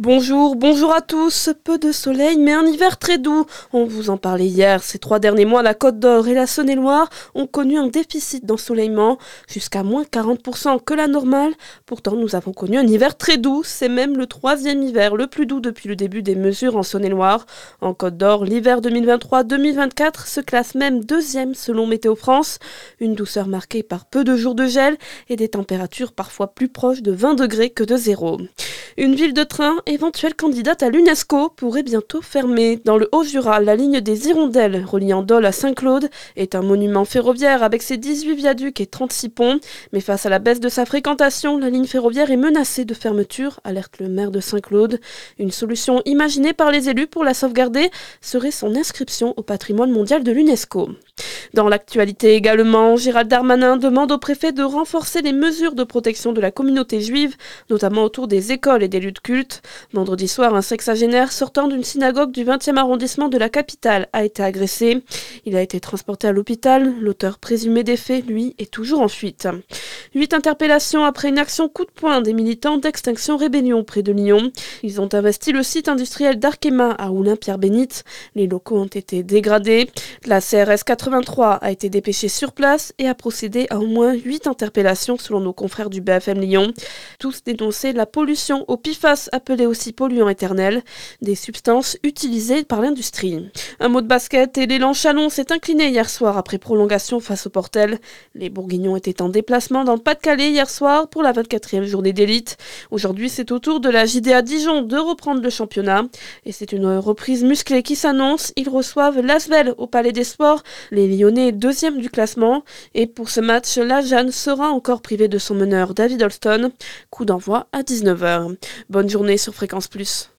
Bonjour, bonjour à tous. Peu de soleil, mais un hiver très doux. On vous en parlait hier. Ces trois derniers mois, la Côte d'Or et la Saône-et-Loire ont connu un déficit d'ensoleillement, jusqu'à moins 40% que la normale. Pourtant, nous avons connu un hiver très doux. C'est même le troisième hiver le plus doux depuis le début des mesures en Saône-et-Loire. En Côte d'Or, l'hiver 2023-2024 se classe même deuxième selon Météo France. Une douceur marquée par peu de jours de gel et des températures parfois plus proches de 20 degrés que de zéro. Une ville de train, éventuelle candidate à l'UNESCO, pourrait bientôt fermer. Dans le Haut-Jura, la ligne des Hirondelles, reliant Dole à Saint-Claude, est un monument ferroviaire avec ses 18 viaducs et 36 ponts. Mais face à la baisse de sa fréquentation, la ligne ferroviaire est menacée de fermeture, alerte le maire de Saint-Claude. Une solution imaginée par les élus pour la sauvegarder serait son inscription au patrimoine mondial de l'UNESCO. Dans l'actualité également, Gérald Darmanin demande au préfet de renforcer les mesures de protection de la communauté juive, notamment autour des écoles et des lieux de culte. Vendredi soir, un sexagénaire sortant d'une synagogue du 20e arrondissement de la capitale a été agressé. Il a été transporté à l'hôpital. L'auteur présumé des faits, lui, est toujours en fuite. Huit interpellations après une action coup de poing des militants d'Extinction Rébellion près de Lyon. Ils ont investi le site industriel d'Arkema à Oulin-Pierre-Bénite. Les locaux ont été dégradés. La CRS 83 a été dépêchée sur place et a procédé à au moins huit interpellations selon nos confrères du BFM Lyon. Tous dénonçaient la pollution au PFAS, appelé aussi polluant éternel, des substances utilisées par l'industrie. Un mot de basket et l'élan Chalon s'est incliné hier soir après prolongation face au Portel. Les Bourguignons étaient en déplacement dans pas-de-Calais hier soir pour la 24e journée d'élite. Aujourd'hui, c'est au tour de la JDA Dijon de reprendre le championnat. Et c'est une reprise musclée qui s'annonce. Ils reçoivent l'Asvel au Palais des Sports. Les deuxième du classement. Et pour ce match, la Jeanne sera encore privée de son meneur David Holston. Coup d'envoi à 19h. Bonne journée sur Fréquence Plus.